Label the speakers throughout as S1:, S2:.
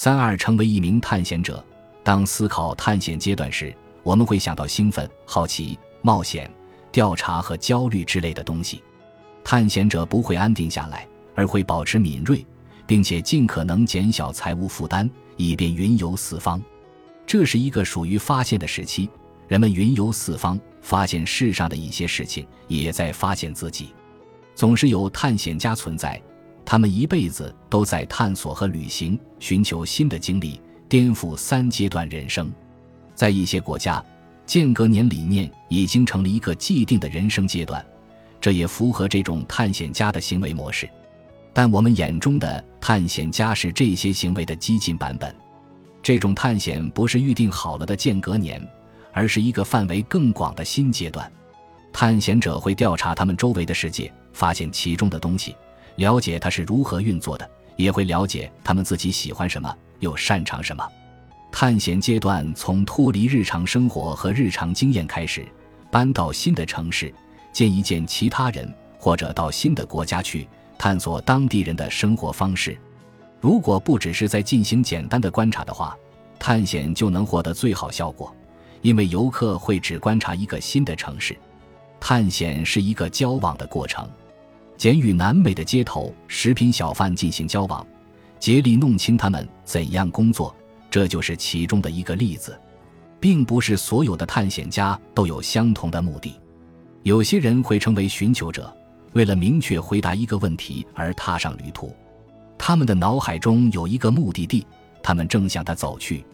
S1: 三二成为一名探险者。当思考探险阶段时，我们会想到兴奋、好奇、冒险、调查和焦虑之类的东西。探险者不会安定下来，而会保持敏锐，并且尽可能减小财务负担，以便云游四方。这是一个属于发现的时期，人们云游四方，发现世上的一些事情，也在发现自己。总是有探险家存在，他们一辈子都在探索和旅行，寻求新的经历。颠覆三阶段人生，在一些国家，间隔年理念已经成了一个既定的人生阶段，这也符合这种探险家的行为模式。但我们眼中的探险家是这些行为的激进版本。这种探险不是预定好了的间隔年，而是一个范围更广的新阶段。探险者会调查他们周围的世界，发现其中的东西，了解它是如何运作的，也会了解他们自己喜欢什么。又擅长什么？探险阶段从脱离日常生活和日常经验开始，搬到新的城市，见一见其他人，或者到新的国家去探索当地人的生活方式。如果不只是在进行简单的观察的话，探险就能获得最好效果，因为游客会只观察一个新的城市。探险是一个交往的过程，简与南美的街头食品小贩进行交往。竭力弄清他们怎样工作，这就是其中的一个例子。并不是所有的探险家都有相同的目的，有些人会成为寻求者，为了明确回答一个问题而踏上旅途。他们的脑海中有一个目的地，他们正向他走去。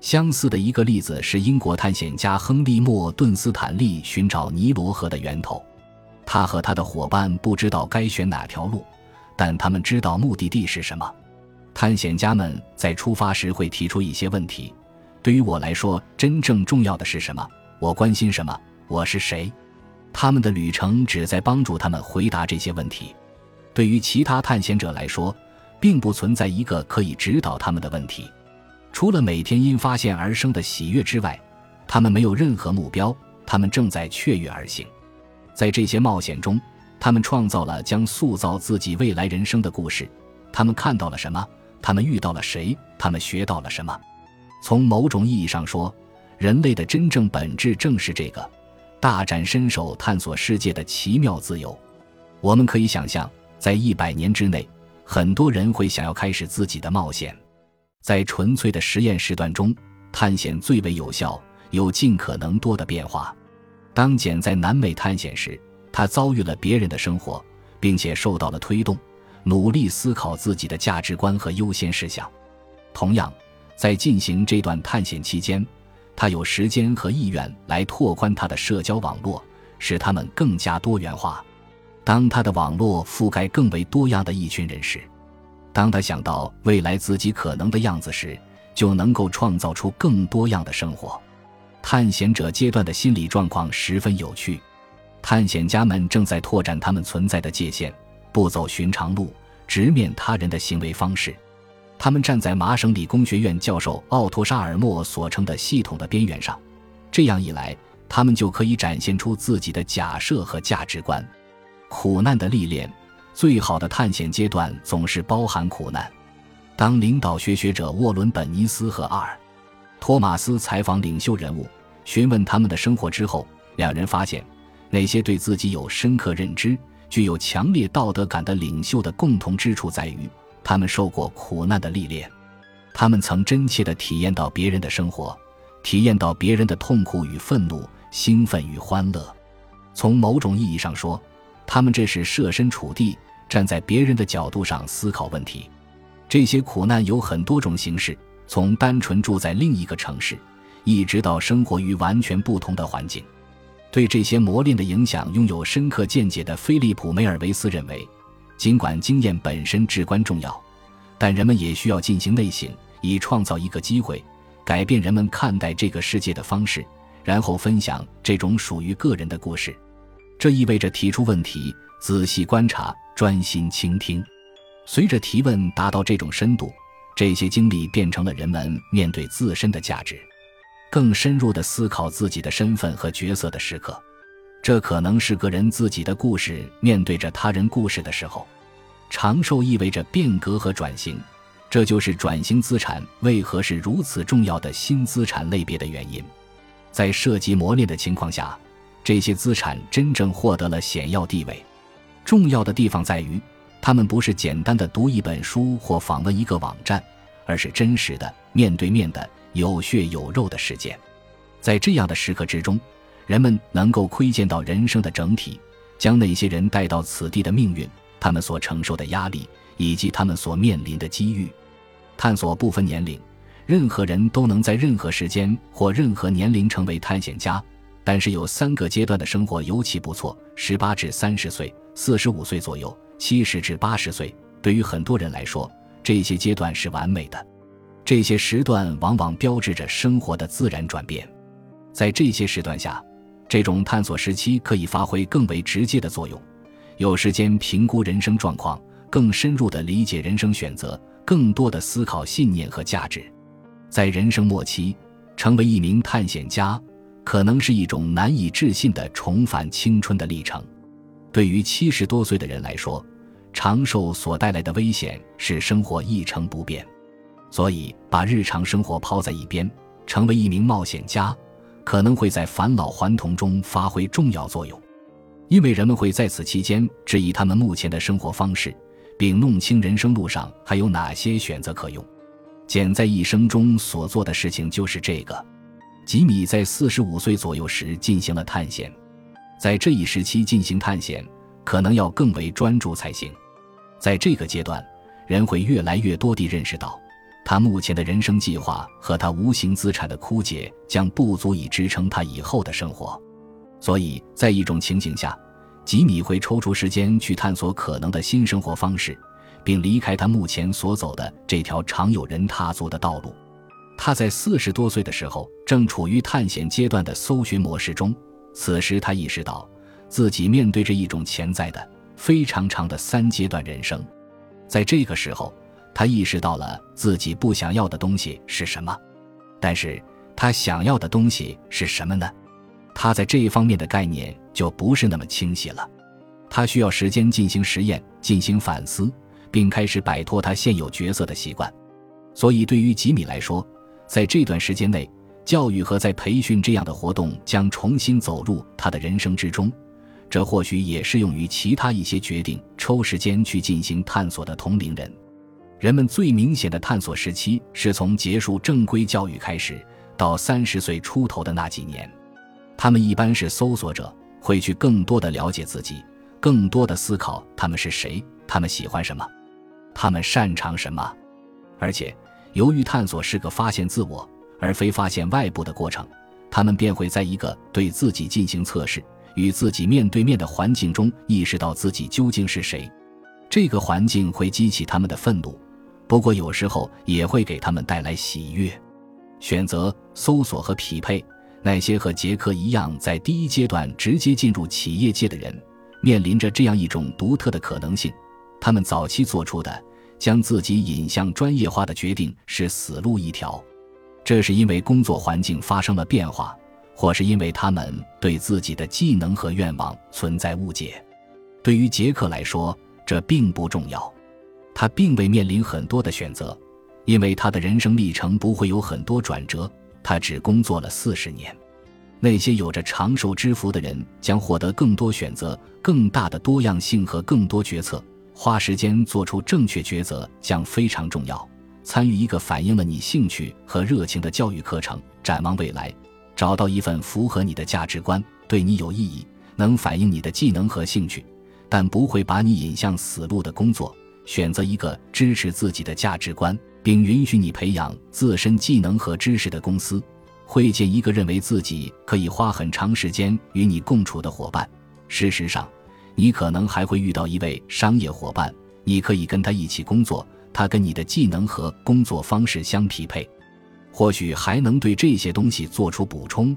S1: 相似的一个例子是英国探险家亨利·莫顿斯坦利寻找尼罗河的源头。他和他的伙伴不知道该选哪条路，但他们知道目的地是什么。探险家们在出发时会提出一些问题：对于我来说，真正重要的是什么？我关心什么？我是谁？他们的旅程旨在帮助他们回答这些问题。对于其他探险者来说，并不存在一个可以指导他们的问题。除了每天因发现而生的喜悦之外，他们没有任何目标。他们正在雀跃而行，在这些冒险中，他们创造了将塑造自己未来人生的故事。他们看到了什么？他们遇到了谁？他们学到了什么？从某种意义上说，人类的真正本质正是这个：大展身手，探索世界的奇妙自由。我们可以想象，在一百年之内，很多人会想要开始自己的冒险。在纯粹的实验时段中，探险最为有效，有尽可能多的变化。当简在南美探险时，他遭遇了别人的生活，并且受到了推动。努力思考自己的价值观和优先事项。同样，在进行这段探险期间，他有时间和意愿来拓宽他的社交网络，使他们更加多元化。当他的网络覆盖更为多样的一群人时，当他想到未来自己可能的样子时，就能够创造出更多样的生活。探险者阶段的心理状况十分有趣。探险家们正在拓展他们存在的界限。不走寻常路，直面他人的行为方式。他们站在麻省理工学院教授奥托·沙尔默所称的系统的边缘上。这样一来，他们就可以展现出自己的假设和价值观。苦难的历练，最好的探险阶段总是包含苦难。当领导学学者沃伦·本尼斯和阿尔·托马斯采访领袖人物，询问他们的生活之后，两人发现，那些对自己有深刻认知。具有强烈道德感的领袖的共同之处在于，他们受过苦难的历练，他们曾真切地体验到别人的生活，体验到别人的痛苦与愤怒、兴奋与欢乐。从某种意义上说，他们这是设身处地站在别人的角度上思考问题。这些苦难有很多种形式，从单纯住在另一个城市，一直到生活于完全不同的环境。对这些磨练的影响拥有深刻见解的菲利普·梅尔维斯认为，尽管经验本身至关重要，但人们也需要进行内省，以创造一个机会，改变人们看待这个世界的方式，然后分享这种属于个人的故事。这意味着提出问题，仔细观察，专心倾听。随着提问达到这种深度，这些经历变成了人们面对自身的价值。更深入地思考自己的身份和角色的时刻，这可能是个人自己的故事面对着他人故事的时候。长寿意味着变革和转型，这就是转型资产为何是如此重要的新资产类别的原因。在涉及磨练的情况下，这些资产真正获得了显要地位。重要的地方在于，他们不是简单的读一本书或访问一个网站，而是真实的、面对面的、有血有肉的事件。在这样的时刻之中，人们能够窥见到人生的整体，将那些人带到此地的命运，他们所承受的压力，以及他们所面临的机遇。探索不分年龄，任何人都能在任何时间或任何年龄成为探险家。但是有三个阶段的生活尤其不错：十八至三十岁、四十五岁左右、七十至八十岁。对于很多人来说，这些阶段是完美的。这些时段往往标志着生活的自然转变。在这些时段下，这种探索时期可以发挥更为直接的作用，有时间评估人生状况，更深入地理解人生选择。更多的思考信念和价值，在人生末期，成为一名探险家，可能是一种难以置信的重返青春的历程。对于七十多岁的人来说，长寿所带来的危险是生活一成不变，所以把日常生活抛在一边，成为一名冒险家，可能会在返老还童中发挥重要作用，因为人们会在此期间质疑他们目前的生活方式。并弄清人生路上还有哪些选择可用。简在一生中所做的事情就是这个。吉米在四十五岁左右时进行了探险，在这一时期进行探险，可能要更为专注才行。在这个阶段，人会越来越多地认识到，他目前的人生计划和他无形资产的枯竭将不足以支撑他以后的生活。所以在一种情景下。吉米会抽出时间去探索可能的新生活方式，并离开他目前所走的这条常有人踏足的道路。他在四十多岁的时候正处于探险阶段的搜寻模式中，此时他意识到自己面对着一种潜在的、非常长的三阶段人生。在这个时候，他意识到了自己不想要的东西是什么，但是他想要的东西是什么呢？他在这一方面的概念就不是那么清晰了，他需要时间进行实验、进行反思，并开始摆脱他现有角色的习惯。所以，对于吉米来说，在这段时间内，教育和在培训这样的活动将重新走入他的人生之中。这或许也适用于其他一些决定抽时间去进行探索的同龄人。人们最明显的探索时期是从结束正规教育开始，到三十岁出头的那几年。他们一般是搜索者，会去更多的了解自己，更多的思考他们是谁，他们喜欢什么，他们擅长什么。而且，由于探索是个发现自我而非发现外部的过程，他们便会在一个对自己进行测试、与自己面对面的环境中意识到自己究竟是谁。这个环境会激起他们的愤怒，不过有时候也会给他们带来喜悦。选择、搜索和匹配。那些和杰克一样在第一阶段直接进入企业界的人，面临着这样一种独特的可能性：他们早期做出的将自己引向专业化的决定是死路一条。这是因为工作环境发生了变化，或是因为他们对自己的技能和愿望存在误解。对于杰克来说，这并不重要，他并未面临很多的选择，因为他的人生历程不会有很多转折。他只工作了四十年，那些有着长寿之福的人将获得更多选择、更大的多样性和更多决策。花时间做出正确抉择将非常重要。参与一个反映了你兴趣和热情的教育课程，展望未来，找到一份符合你的价值观、对你有意义、能反映你的技能和兴趣，但不会把你引向死路的工作。选择一个支持自己的价值观。并允许你培养自身技能和知识的公司，会见一个认为自己可以花很长时间与你共处的伙伴。事实上，你可能还会遇到一位商业伙伴，你可以跟他一起工作，它跟你的技能和工作方式相匹配，或许还能对这些东西做出补充。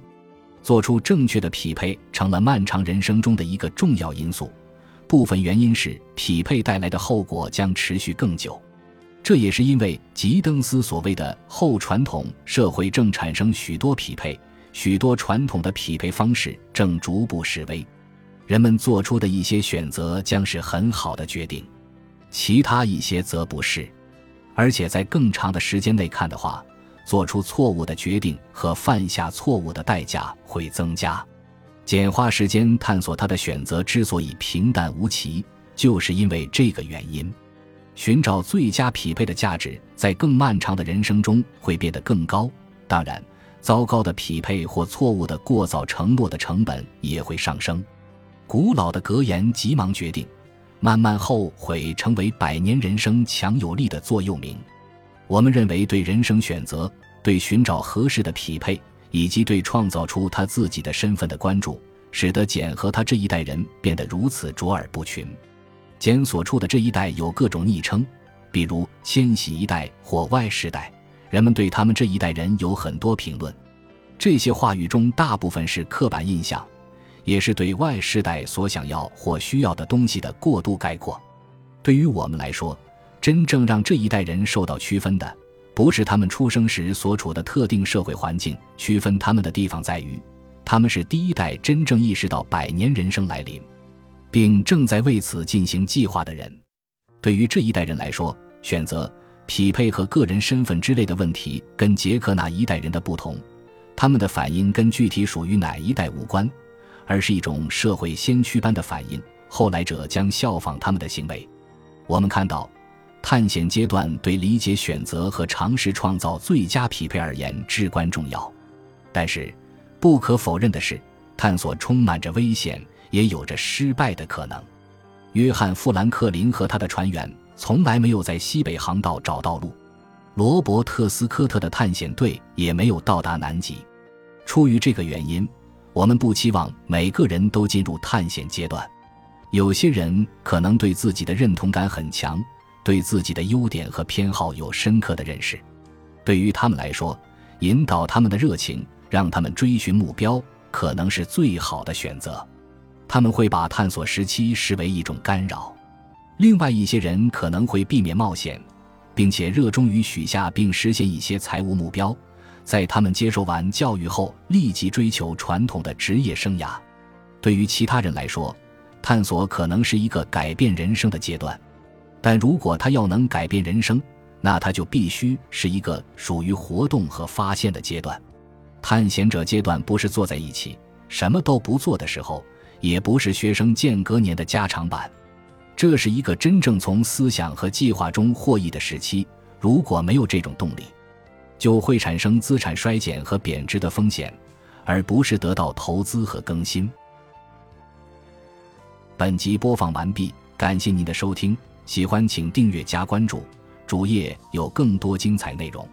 S1: 做出正确的匹配成了漫长人生中的一个重要因素。部分原因是匹配带来的后果将持续更久。这也是因为吉登斯所谓的后传统社会正产生许多匹配，许多传统的匹配方式正逐步式微，人们做出的一些选择将是很好的决定，其他一些则不是。而且在更长的时间内看的话，做出错误的决定和犯下错误的代价会增加。简化时间探索他的选择之所以平淡无奇，就是因为这个原因。寻找最佳匹配的价值，在更漫长的人生中会变得更高。当然，糟糕的匹配或错误的过早承诺的成本也会上升。古老的格言“急忙决定，慢慢后悔”成为百年人生强有力的座右铭。我们认为，对人生选择、对寻找合适的匹配。以及对创造出他自己的身份的关注，使得简和他这一代人变得如此卓尔不群。简所处的这一代有各种昵称，比如“千禧一代”或“外世代”，人们对他们这一代人有很多评论。这些话语中大部分是刻板印象，也是对外世代所想要或需要的东西的过度概括。对于我们来说，真正让这一代人受到区分的。不是他们出生时所处的特定社会环境区分他们的地方在于，他们是第一代真正意识到百年人生来临，并正在为此进行计划的人。对于这一代人来说，选择、匹配和个人身份之类的问题跟杰克那一代人的不同，他们的反应跟具体属于哪一代无关，而是一种社会先驱般的反应。后来者将效仿他们的行为。我们看到。探险阶段对理解选择和尝试创造最佳匹配而言至关重要，但是不可否认的是，探索充满着危险，也有着失败的可能。约翰·富兰克林和他的船员从来没有在西北航道找到路，罗伯特斯科特的探险队也没有到达南极。出于这个原因，我们不期望每个人都进入探险阶段。有些人可能对自己的认同感很强。对自己的优点和偏好有深刻的认识，对于他们来说，引导他们的热情，让他们追寻目标，可能是最好的选择。他们会把探索时期视为一种干扰。另外一些人可能会避免冒险，并且热衷于许下并实现一些财务目标，在他们接受完教育后立即追求传统的职业生涯。对于其他人来说，探索可能是一个改变人生的阶段。但如果他要能改变人生，那他就必须是一个属于活动和发现的阶段。探险者阶段不是坐在一起什么都不做的时候，也不是学生间隔年的加长版。这是一个真正从思想和计划中获益的时期。如果没有这种动力，就会产生资产衰减和贬值的风险，而不是得到投资和更新。本集播放完毕，感谢您的收听。喜欢请订阅加关注，主页有更多精彩内容。